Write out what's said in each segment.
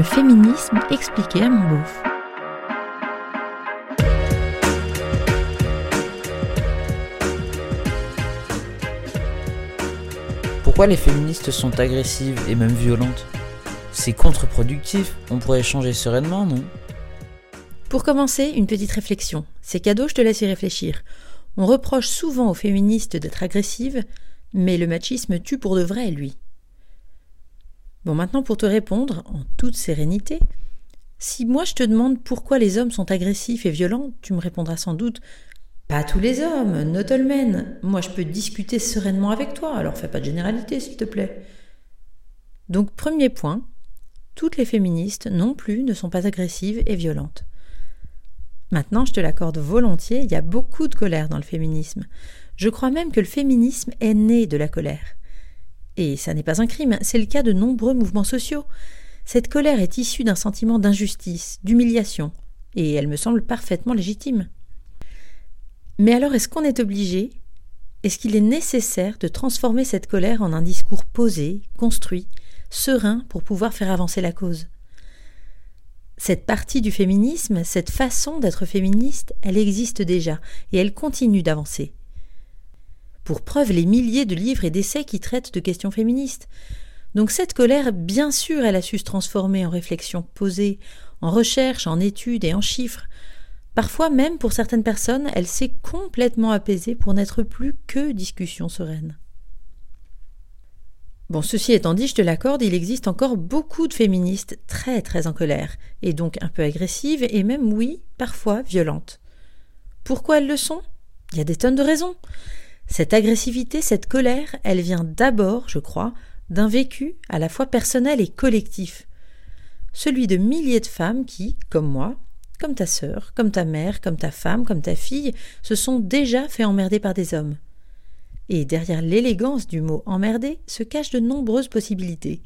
Le féminisme expliqué à mon beauf. Pourquoi les féministes sont agressives et même violentes? C'est contre-productif, on pourrait échanger sereinement, non? Pour commencer, une petite réflexion. C'est cadeau, je te laisse y réfléchir. On reproche souvent aux féministes d'être agressives, mais le machisme tue pour de vrai, lui. Bon, maintenant pour te répondre, en toute sérénité, si moi je te demande pourquoi les hommes sont agressifs et violents, tu me répondras sans doute Pas tous les hommes, not all men. Moi je peux discuter sereinement avec toi, alors fais pas de généralité s'il te plaît. Donc, premier point, toutes les féministes non plus ne sont pas agressives et violentes. Maintenant, je te l'accorde volontiers, il y a beaucoup de colère dans le féminisme. Je crois même que le féminisme est né de la colère. Et ça n'est pas un crime, c'est le cas de nombreux mouvements sociaux. Cette colère est issue d'un sentiment d'injustice, d'humiliation, et elle me semble parfaitement légitime. Mais alors est-ce qu'on est obligé Est-ce qu'il est nécessaire de transformer cette colère en un discours posé, construit, serein pour pouvoir faire avancer la cause? Cette partie du féminisme, cette façon d'être féministe, elle existe déjà, et elle continue d'avancer pour preuve les milliers de livres et d'essais qui traitent de questions féministes. Donc cette colère, bien sûr, elle a su se transformer en réflexion posée, en recherche, en études et en chiffres. Parfois même, pour certaines personnes, elle s'est complètement apaisée pour n'être plus que discussion sereine. Bon, ceci étant dit, je te l'accorde, il existe encore beaucoup de féministes très très en colère, et donc un peu agressives, et même, oui, parfois violentes. Pourquoi elles le sont? Il y a des tonnes de raisons. Cette agressivité, cette colère, elle vient d'abord, je crois, d'un vécu à la fois personnel et collectif. Celui de milliers de femmes qui, comme moi, comme ta sœur, comme ta mère, comme ta femme, comme ta fille, se sont déjà fait emmerder par des hommes. Et derrière l'élégance du mot emmerder se cachent de nombreuses possibilités.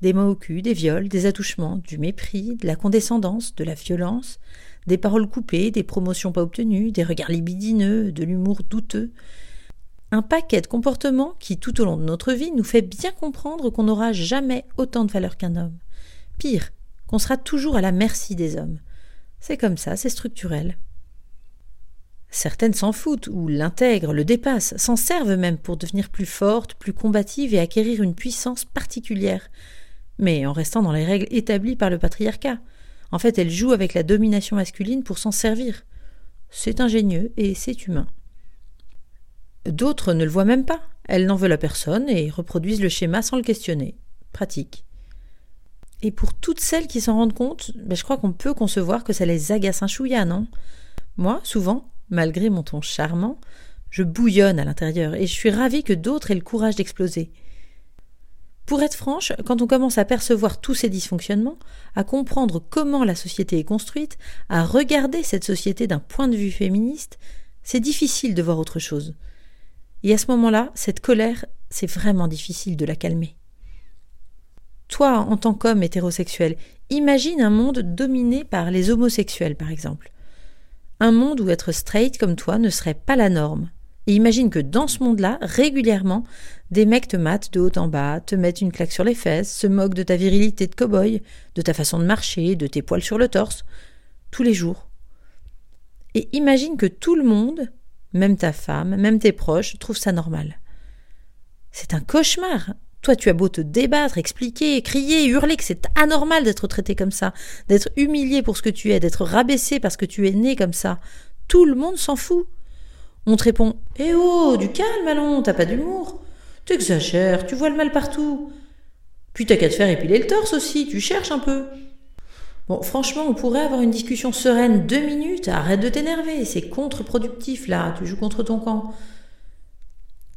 Des mots au cul, des viols, des attouchements, du mépris, de la condescendance, de la violence, des paroles coupées, des promotions pas obtenues, des regards libidineux, de l'humour douteux, un paquet de comportements qui, tout au long de notre vie, nous fait bien comprendre qu'on n'aura jamais autant de valeur qu'un homme. Pire, qu'on sera toujours à la merci des hommes. C'est comme ça, c'est structurel. Certaines s'en foutent, ou l'intègrent, le dépassent, s'en servent même pour devenir plus fortes, plus combatives et acquérir une puissance particulière, mais en restant dans les règles établies par le patriarcat. En fait, elles jouent avec la domination masculine pour s'en servir. C'est ingénieux et c'est humain. D'autres ne le voient même pas. Elles n'en veulent à personne et reproduisent le schéma sans le questionner. Pratique. Et pour toutes celles qui s'en rendent compte, ben, je crois qu'on peut concevoir que ça les agace un chouïa, non? Moi, souvent, malgré mon ton charmant, je bouillonne à l'intérieur et je suis ravie que d'autres aient le courage d'exploser. Pour être franche, quand on commence à percevoir tous ces dysfonctionnements, à comprendre comment la société est construite, à regarder cette société d'un point de vue féministe, c'est difficile de voir autre chose. Et à ce moment-là, cette colère, c'est vraiment difficile de la calmer. Toi, en tant qu'homme hétérosexuel, imagine un monde dominé par les homosexuels, par exemple. Un monde où être straight comme toi ne serait pas la norme. Et imagine que dans ce monde-là, régulièrement, des mecs te matent de haut en bas, te mettent une claque sur les fesses, se moquent de ta virilité de cow-boy, de ta façon de marcher, de tes poils sur le torse, tous les jours. Et imagine que tout le monde, même ta femme, même tes proches trouvent ça normal. C'est un cauchemar. Toi, tu as beau te débattre, expliquer, crier, hurler que c'est anormal d'être traité comme ça, d'être humilié pour ce que tu es, d'être rabaissé parce que tu es né comme ça. Tout le monde s'en fout. On te répond Eh oh, du calme, allons, t'as pas d'humour. T'exagères, tu vois le mal partout. Puis t'as qu'à te faire épiler le torse aussi, tu cherches un peu. Bon, franchement, on pourrait avoir une discussion sereine deux minutes. Arrête de t'énerver, c'est contre-productif là, tu joues contre ton camp.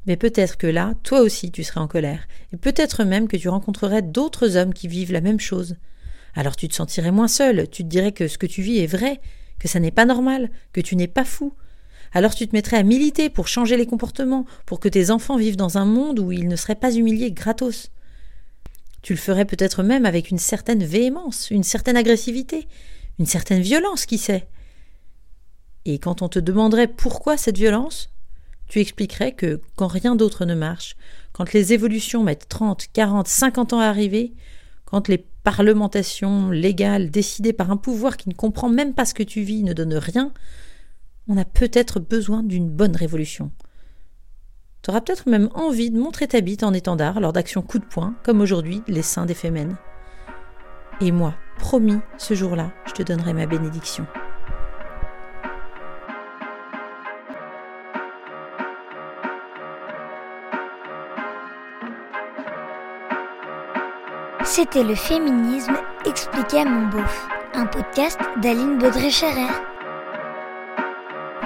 Mais peut-être que là, toi aussi, tu serais en colère, et peut-être même que tu rencontrerais d'autres hommes qui vivent la même chose. Alors tu te sentirais moins seul, tu te dirais que ce que tu vis est vrai, que ça n'est pas normal, que tu n'es pas fou. Alors tu te mettrais à militer pour changer les comportements, pour que tes enfants vivent dans un monde où ils ne seraient pas humiliés gratos. Tu le ferais peut-être même avec une certaine véhémence, une certaine agressivité, une certaine violence, qui sait? Et quand on te demanderait pourquoi cette violence, tu expliquerais que quand rien d'autre ne marche, quand les évolutions mettent 30, 40, 50 ans à arriver, Quand les parlementations légales décidées par un pouvoir qui ne comprend même pas ce que tu vis ne donnent rien, on a peut-être besoin d'une bonne révolution. Tu peut-être même envie de montrer ta bite en étendard lors d'actions coup de poing, comme aujourd'hui les saints des Fémènes. Et moi, promis, ce jour-là, je te donnerai ma bénédiction. C'était le féminisme expliqué à mon beauf, un podcast d'Aline Baudré-Scherer.